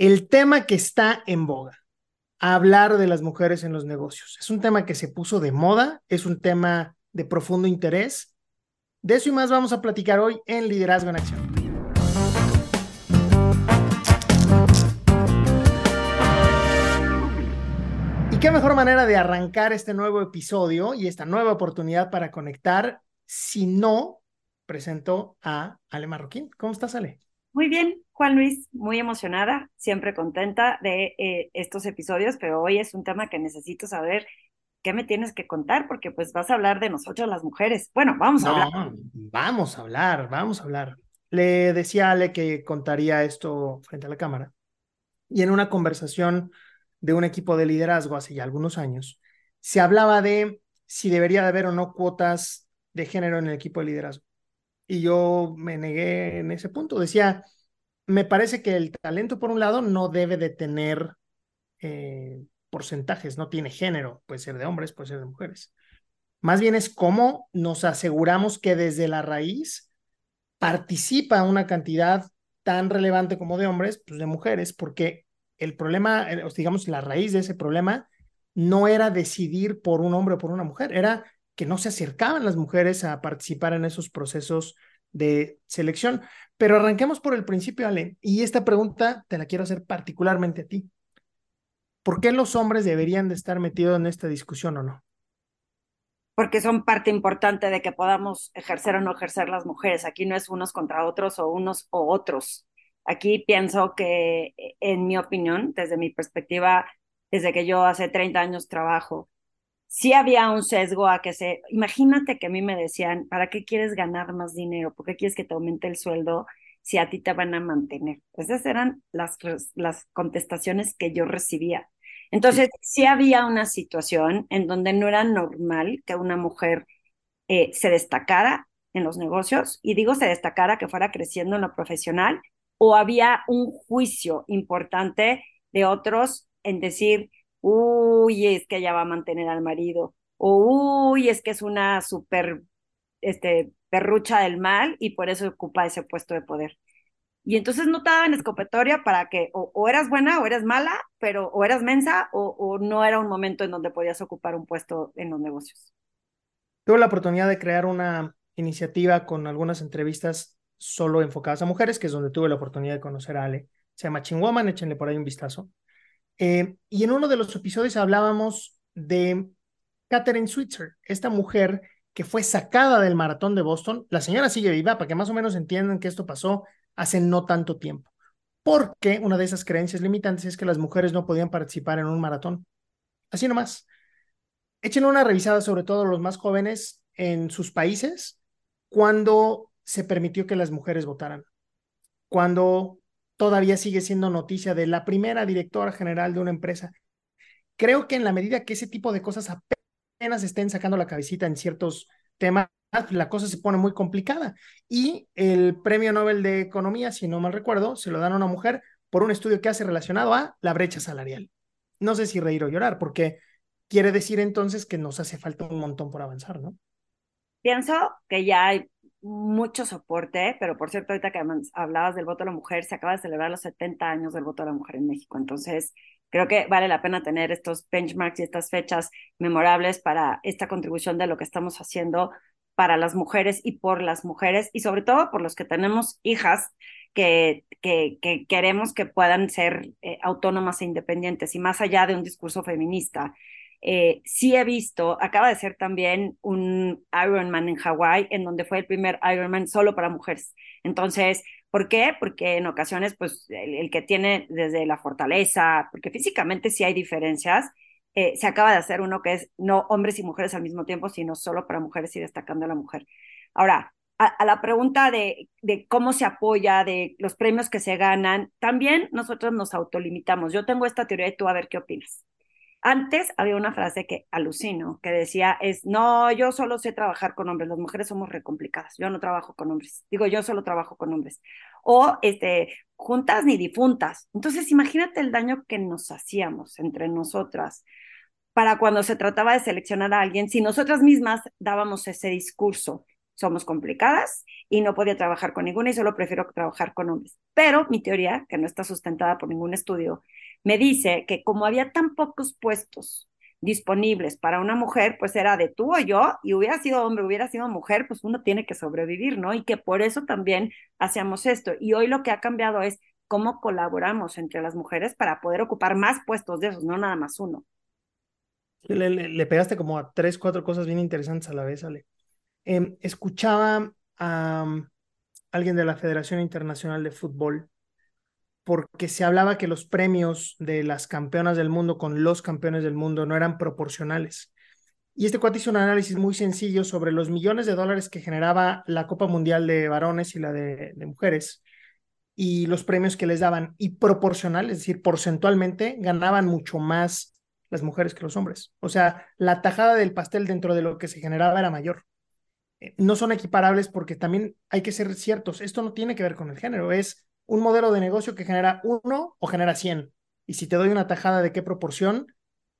el tema que está en boga, hablar de las mujeres en los negocios. Es un tema que se puso de moda, es un tema de profundo interés. De eso y más vamos a platicar hoy en Liderazgo en Acción. Y qué mejor manera de arrancar este nuevo episodio y esta nueva oportunidad para conectar si no presento a Ale Marroquín. ¿Cómo estás, Ale? Muy bien, Juan Luis, muy emocionada, siempre contenta de eh, estos episodios, pero hoy es un tema que necesito saber qué me tienes que contar, porque pues vas a hablar de nosotros las mujeres. Bueno, vamos a hablar. Vamos a hablar, vamos a hablar. Le decía a Ale que contaría esto frente a la cámara y en una conversación de un equipo de liderazgo hace ya algunos años, se hablaba de si debería de haber o no cuotas de género en el equipo de liderazgo y yo me negué en ese punto. Decía, me parece que el talento, por un lado, no debe de tener eh, porcentajes, no tiene género, puede ser de hombres, puede ser de mujeres. Más bien es cómo nos aseguramos que desde la raíz participa una cantidad tan relevante como de hombres, pues de mujeres, porque el problema, eh, digamos, la raíz de ese problema no era decidir por un hombre o por una mujer, era que no se acercaban las mujeres a participar en esos procesos de selección. Pero arranquemos por el principio, Ale, y esta pregunta te la quiero hacer particularmente a ti. ¿Por qué los hombres deberían de estar metidos en esta discusión o no? Porque son parte importante de que podamos ejercer o no ejercer las mujeres. Aquí no es unos contra otros o unos o otros. Aquí pienso que, en mi opinión, desde mi perspectiva, desde que yo hace 30 años trabajo, sí había un sesgo a que se, imagínate que a mí me decían, ¿para qué quieres ganar más dinero? ¿Por qué quieres que te aumente el sueldo si a ti te van a mantener? Esas eran las, las contestaciones que yo recibía. Entonces, sí. había una situación en donde no era normal que una mujer eh, se destacara en los negocios, y digo se destacara que fuera creciendo en lo profesional, o había un juicio importante de otros en decir, uy, es que ella va a mantener al marido, o uy, es que es una súper este, perrucha del mal y por eso ocupa ese puesto de poder. Y entonces no te daban escopetoria para que o, eras buena o eras mala, pero o eras mensa o, o, no era un momento en donde podías ocupar un puesto en los negocios. Tuve la oportunidad de crear una iniciativa con algunas entrevistas solo enfocadas a mujeres, que es donde tuve la oportunidad de conocer a Ale. Se llama Chingwoman, échenle por ahí un vistazo. Eh, y en uno de los episodios hablábamos de Catherine Switzer, esta mujer que fue sacada del maratón de Boston. La señora sigue viva, para que más o menos entiendan que esto pasó hace no tanto tiempo. Porque una de esas creencias limitantes es que las mujeres no podían participar en un maratón. Así nomás. Echen una revisada, sobre todo los más jóvenes, en sus países, cuando se permitió que las mujeres votaran. Cuando todavía sigue siendo noticia de la primera directora general de una empresa. Creo que en la medida que ese tipo de cosas apenas estén sacando la cabecita en ciertos temas, la cosa se pone muy complicada. Y el premio Nobel de Economía, si no mal recuerdo, se lo dan a una mujer por un estudio que hace relacionado a la brecha salarial. No sé si reír o llorar, porque quiere decir entonces que nos hace falta un montón por avanzar, ¿no? Pienso que ya hay mucho soporte, pero por cierto, ahorita que hablabas del voto a la mujer, se acaba de celebrar los 70 años del voto a la mujer en México. Entonces, creo que vale la pena tener estos benchmarks y estas fechas memorables para esta contribución de lo que estamos haciendo para las mujeres y por las mujeres y sobre todo por los que tenemos hijas que, que, que queremos que puedan ser eh, autónomas e independientes y más allá de un discurso feminista eh, sí he visto, acaba de ser también un Ironman en Hawái, en donde fue el primer Ironman solo para mujeres. Entonces, ¿por qué? Porque en ocasiones, pues, el, que tiene desde la fortaleza, porque físicamente sí hay diferencias, eh, se acaba de hacer uno que es no hombres y mujeres al mismo tiempo, sino solo para mujeres y destacando a la mujer. Ahora, a, la pregunta de, de, cómo se apoya, de los premios que se ganan, también nosotros nos autolimitamos. Yo tengo esta teoría y tú a ver qué opinas. Antes había una frase que alucino, que decía, es, no, yo solo sé trabajar con hombres, las mujeres somos recomplicadas, yo no trabajo con hombres, digo, yo solo trabajo con hombres. O, este, juntas ni difuntas. Entonces, imagínate el daño que nos hacíamos entre nosotras para cuando se trataba de seleccionar a alguien, si nosotras mismas dábamos ese discurso somos complicadas y no podía trabajar con ninguna y solo prefiero trabajar con hombres. Pero mi teoría, que no está sustentada por ningún estudio, me dice que como había tan pocos puestos disponibles para una mujer, pues era de tú o yo, y hubiera sido hombre, hubiera sido mujer, pues uno tiene que sobrevivir, ¿no? Y que por eso también hacíamos esto. Y hoy lo que ha cambiado es cómo colaboramos entre las mujeres para poder ocupar más puestos de esos, no nada más uno. Le, le, pegaste como a tres, cuatro cosas bien interesantes a la vez, Ale. Em, escuchaba a um, alguien de la Federación Internacional de Fútbol porque se hablaba que los premios de las campeonas del mundo con los campeones del mundo no eran proporcionales. Y este cuate hizo un análisis muy sencillo sobre los millones de dólares que generaba la Copa Mundial de varones y la de, de mujeres y los premios que les daban. Y proporcional, es decir, porcentualmente, ganaban mucho más las mujeres que los hombres. O sea, la tajada del pastel dentro de lo que se generaba era mayor. Eh, no son equiparables porque también hay que ser ciertos. Esto no tiene que ver con el género, es un modelo de negocio que genera uno o genera cien. Y si te doy una tajada de qué proporción,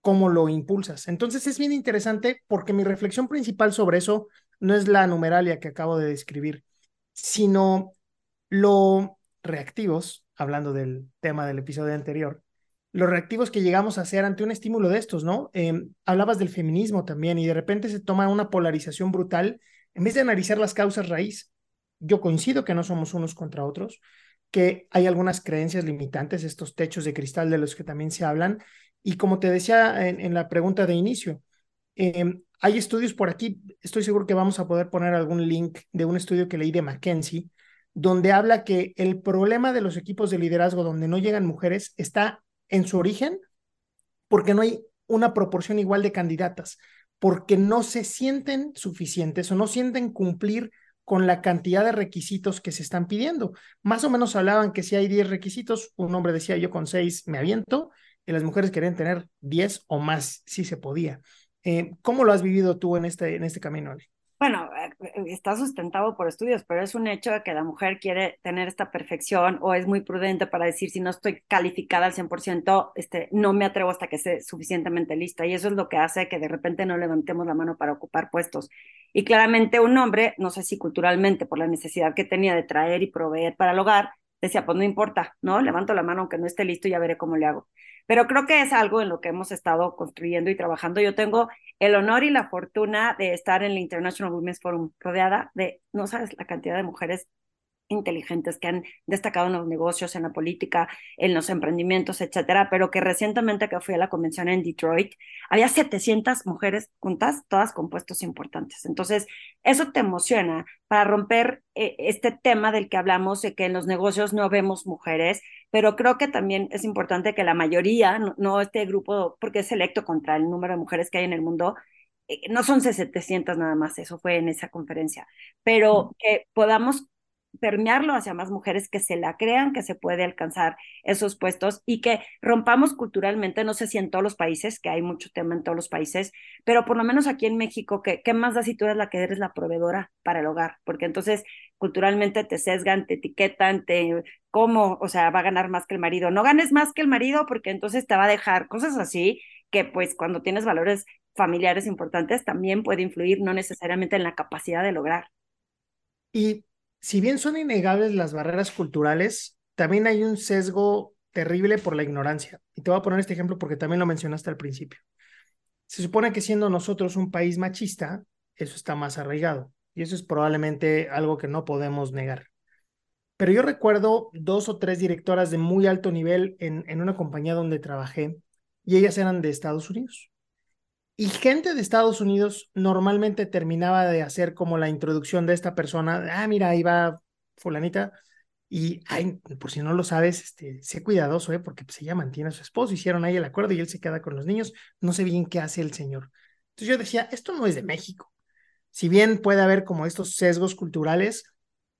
¿cómo lo impulsas? Entonces es bien interesante porque mi reflexión principal sobre eso no es la numeralia que acabo de describir, sino lo reactivos, hablando del tema del episodio anterior, los reactivos que llegamos a hacer ante un estímulo de estos, ¿no? Em, hablabas del feminismo también y de repente se toma una polarización brutal en vez de analizar las causas raíz. Yo coincido que no somos unos contra otros, que hay algunas creencias limitantes, estos techos de cristal de los que también se hablan. Y como te decía en, la pregunta de inicio, em, hay estudios por aquí, estoy seguro que vamos a poder poner algún link de un estudio que leí de McKenzie, donde habla que el problema de los equipos de liderazgo donde no llegan mujeres está en su origen porque no hay una proporción igual de candidatas, porque no se sienten suficientes o no sienten cumplir con la cantidad de requisitos que se están pidiendo. Más o menos hablaban que si hay 10 requisitos, un hombre decía yo con 6 me aviento, y las mujeres querían tener 10 o más si se podía. Eh, ¿Cómo lo has vivido tú en este, en este camino, bueno, eh, está sustentado por estudios, pero es un hecho de que la mujer quiere tener esta perfección o es muy prudente para decir si no estoy calificada al 100%, este, no me atrevo hasta que esté suficientemente lista. Y eso es lo que hace que de repente no levantemos la mano para ocupar puestos. Y claramente un hombre, no sé si culturalmente por la necesidad que tenía de traer y proveer para el hogar, decía, pues no importa, ¿no? Levanto la mano aunque no esté listo y ya veré cómo le hago. Pero creo que es algo en lo que hemos estado construyendo y trabajando. Yo tengo el honor y la fortuna de estar en el International Women's Forum rodeada de, no sabes, la cantidad de mujeres inteligentes que han destacado en los negocios, en la política, en los emprendimientos, etcétera, pero que recientemente que fui a la convención en Detroit, había 700 mujeres juntas, todas con puestos importantes. Entonces, eso te emociona para romper eh, este tema del que hablamos, de que en los negocios no vemos mujeres, pero creo que también es importante que la mayoría, no, este grupo, porque es selecto contra el número de mujeres que hay en el mundo, eh, no son 700 nada más, eso fue en esa conferencia, pero que podamos permearlo hacia más mujeres que se la crean que se puede alcanzar esos puestos y que rompamos culturalmente, no sé si en todos los países, que hay mucho tema en todos los países, pero por lo menos aquí en México, que ¿qué más da si tú eres la que eres la proveedora para el hogar? Porque entonces culturalmente te sesgan, te etiquetan, te cómo, o sea, va a ganar más que el marido. No ganes más que el marido porque entonces te va a dejar cosas así que pues cuando tienes valores familiares importantes también puede influir no necesariamente en la capacidad de lograr. Y si bien son innegables las barreras culturales, también hay un sesgo terrible por la ignorancia. Y te voy a poner este ejemplo porque también lo mencionaste al principio. Se supone que siendo nosotros un país machista, eso está más arraigado. Y eso es probablemente algo que no podemos negar. Pero yo recuerdo dos o tres directoras de muy alto nivel en, en una compañía donde trabajé y ellas eran de Estados Unidos. Y gente de Estados Unidos normalmente terminaba de hacer como la introducción de esta persona, ah, mira, ahí va fulanita, y, ay, por si no lo sabes, este, sé cuidadoso, ¿eh? porque pues, ella mantiene a su esposo, hicieron ahí el acuerdo y él se queda con los niños, no sé bien qué hace el señor. Entonces yo decía, esto no es de México. Si bien puede haber como estos sesgos culturales,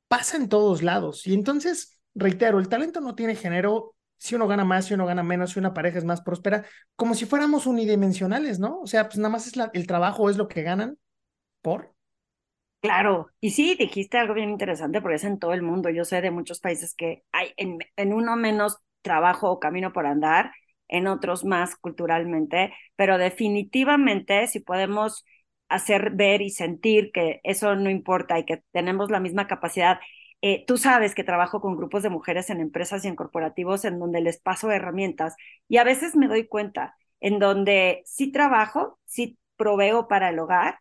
pasa en todos lados. Y entonces, reitero, el talento no tiene género, si uno gana más, si uno gana menos, si una pareja es más próspera, como si fuéramos unidimensionales, ¿no? O sea, pues nada más es el trabajo, es lo que ganan por. Claro, y sí, dijiste algo bien interesante porque es en todo el mundo. Yo sé de muchos países que hay en, en uno menos trabajo o camino por andar, en otros más culturalmente, pero definitivamente si podemos hacer ver y sentir que eso no importa y que tenemos la misma capacidad. Eh, tú sabes que trabajo con grupos de mujeres en empresas y en corporativos en donde les paso herramientas y a veces me doy cuenta en donde sí trabajo, sí proveo para el hogar,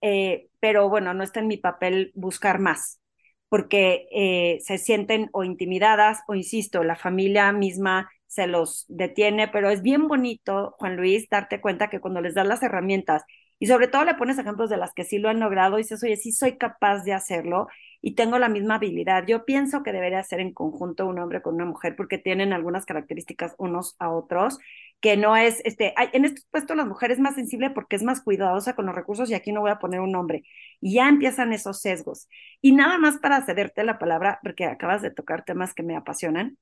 eh, pero bueno, no está en mi papel buscar más, porque eh, se sienten o intimidadas o, insisto, la familia misma se los detiene, pero es bien bonito, Juan Luis, darte cuenta que cuando les das las herramientas y sobre todo le pones ejemplos de las que sí lo han logrado y dices, oye, sí soy capaz de hacerlo y tengo la misma habilidad. Yo pienso que debería ser en conjunto un hombre con una mujer porque tienen algunas características unos a otros, que no es, este, en estos puestos la mujer es más sensible porque es más cuidadosa con los recursos y aquí no voy a poner un hombre. Y ya empiezan esos sesgos. Y nada más para cederte la palabra, porque acabas de tocar temas que me apasionan,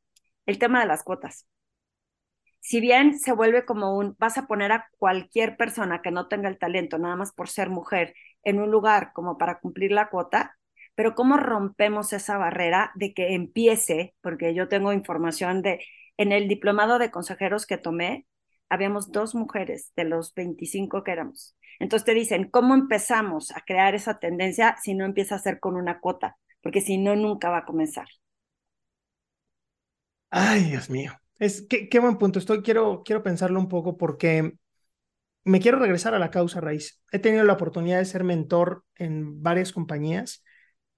el tema de las cuotas si bien se vuelve como un, vas a poner a cualquier persona que no tenga el talento, nada más por ser mujer, en un lugar como para cumplir la cuota, pero cómo rompemos esa barrera de que empiece, porque yo tengo información de, en el diplomado de consejeros que tomé, habíamos dos mujeres de los 25 que éramos. Entonces te dicen, ¿cómo empezamos a crear esa tendencia si no empieza a ser con una cuota? Porque si no, nunca va a comenzar. Ay, Dios mío. Es qué, buen punto. Estoy, quiero, quiero pensarlo un poco porque me quiero regresar a la causa raíz. He tenido la oportunidad de ser mentor en varias compañías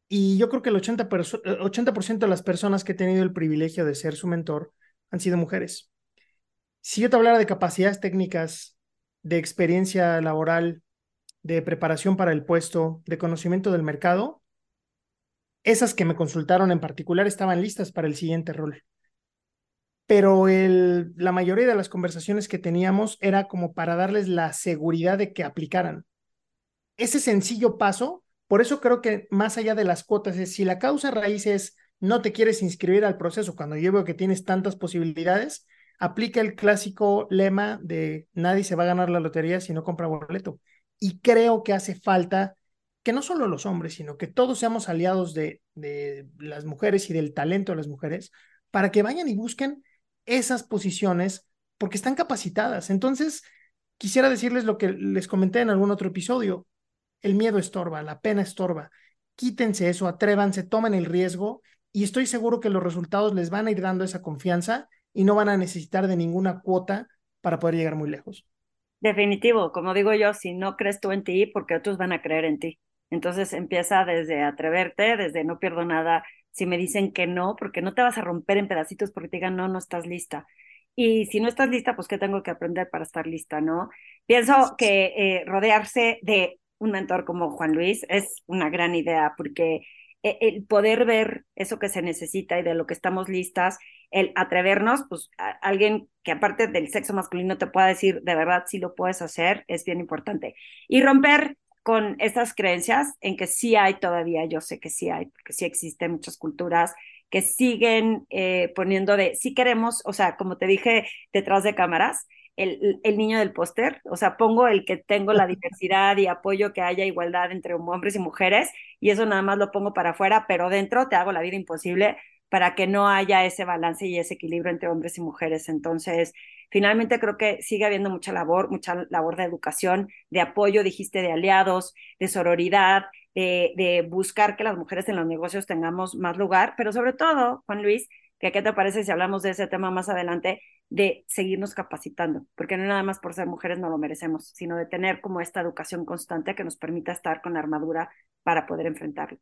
y yo creo que el 80%, 80 de las personas que he tenido el privilegio de ser su mentor han sido mujeres. Si yo te hablara de capacidades técnicas, de experiencia laboral, de preparación para el puesto, de conocimiento del mercado, esas que me consultaron en particular estaban listas para el siguiente rol pero el, la mayoría de las conversaciones que teníamos era como para darles la seguridad de que aplicaran. Ese sencillo paso, por eso creo que más allá de las cuotas, es si la causa raíz es no te quieres inscribir al proceso cuando yo veo que tienes tantas posibilidades, aplica el clásico lema de nadie se va a ganar la lotería si no compra boleto. Y creo que hace falta que no solo los hombres, sino que todos seamos aliados de, de las mujeres y del talento de las mujeres para que vayan y busquen esas posiciones porque están capacitadas. Entonces, quisiera decirles lo que les comenté en algún otro episodio. El miedo estorba, la pena estorba. Quítense eso, atrévanse, tomen el riesgo y estoy seguro que los resultados les van a ir dando esa confianza y no van a necesitar de ninguna cuota para poder llegar muy lejos. Definitivo, como digo yo, si no crees tú en ti, porque otros van a creer en ti. Entonces empieza desde atreverte, desde no pierdo nada, si me dicen que no, porque no te vas a romper en pedacitos porque te digan no, no estás lista. Y si no estás lista, pues ¿qué tengo que aprender para estar lista, no? Pienso que eh, rodearse de un mentor como Juan Luis es una gran idea porque eh, el poder ver eso que se necesita y de lo que estamos listas, el atrevernos, pues alguien que aparte del sexo masculino te pueda decir de verdad si lo puedes hacer, es bien importante. Y romper con estas creencias en que sí hay todavía, yo sé que sí hay, porque sí existen muchas culturas que siguen eh, poniendo de, sí queremos, o sea, como te dije detrás de cámaras, el, el niño del póster, o sea, pongo el que tengo la diversidad y apoyo que haya igualdad entre hombres y mujeres, y eso nada más lo pongo para afuera, pero dentro te hago la vida imposible para que no haya ese balance y ese equilibrio entre hombres y mujeres. Entonces, finalmente creo que sigue habiendo mucha labor, mucha labor de educación, de apoyo, dijiste, de aliados, de sororidad, de, de buscar que las mujeres en los negocios tengamos más lugar, pero sobre todo, Juan Luis, que qué te parece si hablamos de ese tema más adelante, de seguirnos capacitando, porque no nada más por ser mujeres no lo merecemos, sino de tener como esta educación constante que nos permita estar con armadura para poder enfrentarlo.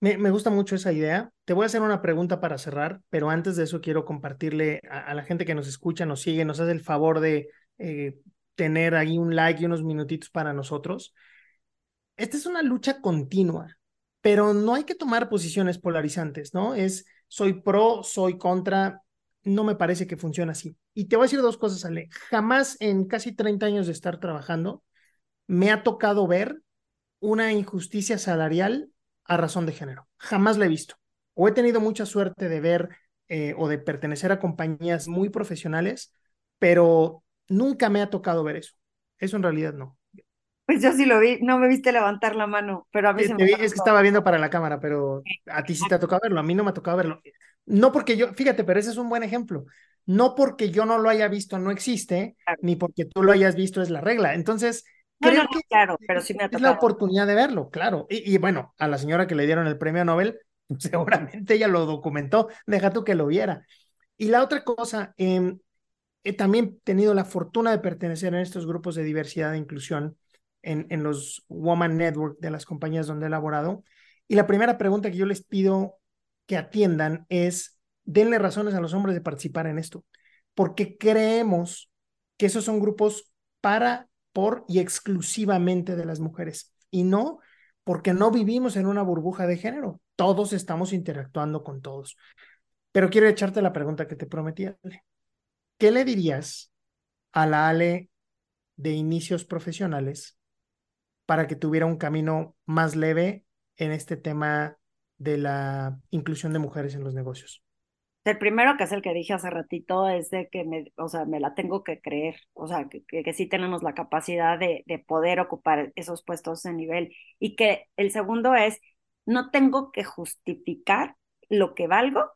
Me, gusta mucho esa idea. Te voy a hacer una pregunta para cerrar, pero antes de eso quiero compartirle a, la gente que nos escucha, nos sigue, nos hace el favor de eh, tener ahí un like y unos minutitos para nosotros. Esta es una lucha continua, pero no hay que tomar posiciones polarizantes, ¿no? Es soy pro, soy contra, no me parece que funcione así. Y te voy a decir dos cosas, Ale. Jamás en casi 30 años de estar trabajando me ha tocado ver una injusticia salarial a razón de género. Jamás la he visto. O he tenido mucha suerte de ver eh, o de pertenecer a compañías muy profesionales, pero nunca me ha tocado ver eso. Eso en realidad no. Pues yo sí lo vi, no me viste levantar la mano, pero a mí se me Es que estaba viendo para la cámara, pero a ti sí te ha tocado verlo, a mí no me ha tocado verlo. No porque yo, fíjate, pero ese es un buen ejemplo. No porque yo no lo haya visto no existe, ni porque tú lo hayas visto es la regla. Entonces, creo que claro, pero sí me ha es la oportunidad de verlo, claro. Y, y, bueno, a la señora que le dieron el premio Nobel, seguramente ella lo documentó, deja tú que lo viera. Y la otra cosa, eh, he también tenido la fortuna de pertenecer en estos grupos de diversidad e inclusión en, los Woman Network de las compañías donde he elaborado. Y la primera pregunta que yo les pido que atiendan es, denle razones a los hombres de participar en esto, porque creemos que esos son grupos para, por y exclusivamente de las mujeres, y no porque no vivimos en una burbuja de género, todos estamos interactuando con todos. Pero quiero echarte la pregunta que te prometí, Ale. ¿Qué le dirías a la Ale de inicios profesionales para que tuviera un camino más leve en este tema de la inclusión de mujeres en los negocios? El primero, que es el que dije hace ratito, es de que me, o sea, me la tengo que creer, o sea, que, sí tenemos la capacidad de, de poder ocupar esos puestos de nivel. Y que el segundo es, no tengo que justificar lo que valgo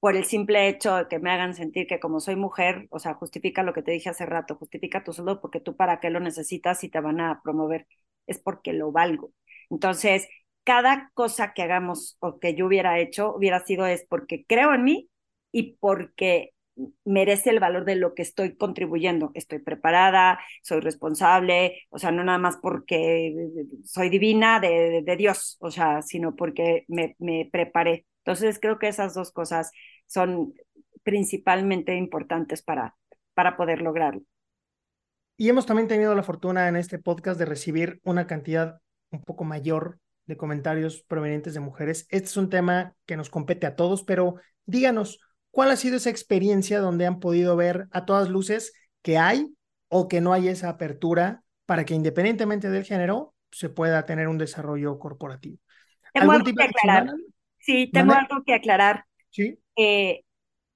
por el simple hecho de que me hagan sentir que como soy mujer, o sea, justifica lo que te dije hace rato, justifica tu sueldo porque tú para qué lo necesitas y te van a promover, es porque lo valgo. Entonces, cada cosa que hagamos o que yo hubiera hecho hubiera sido es porque creo en mí y porque merece el valor de lo que estoy contribuyendo. Estoy preparada, soy responsable, o sea, no nada más porque soy divina de, de Dios, o sea, sino porque me, me preparé. Entonces, creo que esas dos cosas son principalmente importantes para, para poder lograrlo. Y hemos también tenido la fortuna en este podcast de recibir una cantidad un poco mayor de comentarios provenientes de mujeres. Este es un tema que nos compete a todos, pero díganos, ¿cuál ha sido esa experiencia donde han podido ver a todas luces que hay o que no hay esa apertura para que independientemente del género se pueda tener un desarrollo corporativo? Tengo algo que aclarar. Sí, tengo algo que aclarar. Sí. Eh,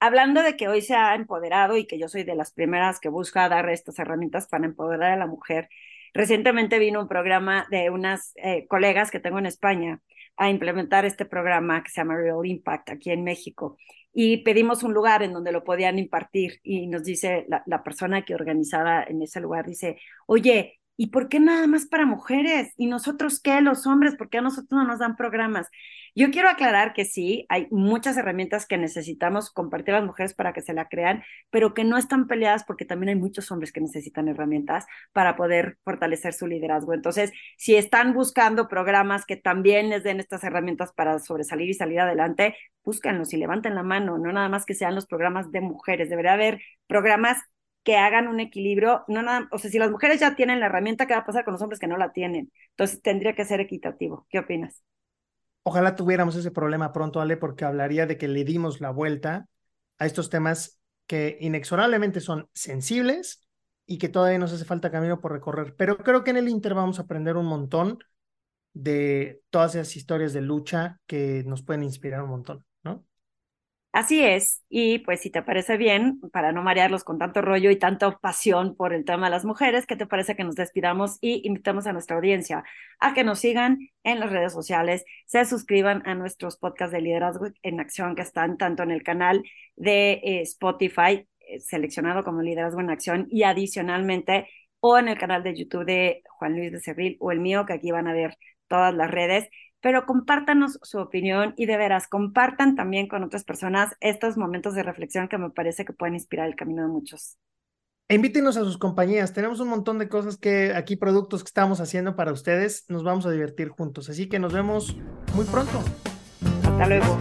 hablando de que hoy se ha empoderado y que yo soy de las primeras que busca dar estas herramientas para empoderar a la mujer, Recientemente vino un programa de unas eh, colegas que tengo en España a implementar este programa que se llama Real Impact aquí en México. Y pedimos un lugar en donde lo podían impartir y nos dice la, la persona que organizaba en ese lugar, dice, oye, ¿y por qué nada más para mujeres? ¿Y nosotros qué, los hombres? ¿Por qué a nosotros no nos dan programas? Yo quiero aclarar que sí, hay muchas herramientas que necesitamos compartir a las mujeres para que se la crean, pero que no están peleadas porque también hay muchos hombres que necesitan herramientas para poder fortalecer su liderazgo. Entonces, si están buscando programas que también les den estas herramientas para sobresalir y salir adelante, búsquenlos y levanten la mano, no nada más que sean los programas de mujeres, debería haber programas que hagan un equilibrio, no nada, o sea, si las mujeres ya tienen la herramienta, ¿qué va a pasar con los hombres que no la tienen? Entonces tendría que ser equitativo. ¿Qué opinas? Ojalá tuviéramos ese problema pronto, Ale, porque hablaría de que le dimos la vuelta a estos temas que inexorablemente son sensibles y que todavía nos hace falta camino por recorrer. Pero creo que en el Inter vamos a aprender un montón de todas esas historias de lucha que nos pueden inspirar un montón, ¿no? Así es, y pues si te parece bien, para no marearlos con tanto rollo y tanta pasión por el tema de las mujeres, ¿qué te parece que nos despidamos y invitamos a nuestra audiencia a que nos sigan en las redes sociales, se suscriban a nuestros podcasts de liderazgo en acción que están tanto en el canal de eh, Spotify, eh, seleccionado como liderazgo en acción, y adicionalmente o en el canal de YouTube de Juan Luis de Cerril o el mío, que aquí van a ver todas las redes pero compártanos su opinión y de veras compartan también con otras personas estos momentos de reflexión que me parece que pueden inspirar el camino de muchos. E invítenos a sus compañías. Tenemos un montón de cosas que aquí, productos que estamos haciendo para ustedes. Nos vamos a divertir juntos. Así que nos vemos muy pronto. Hasta luego.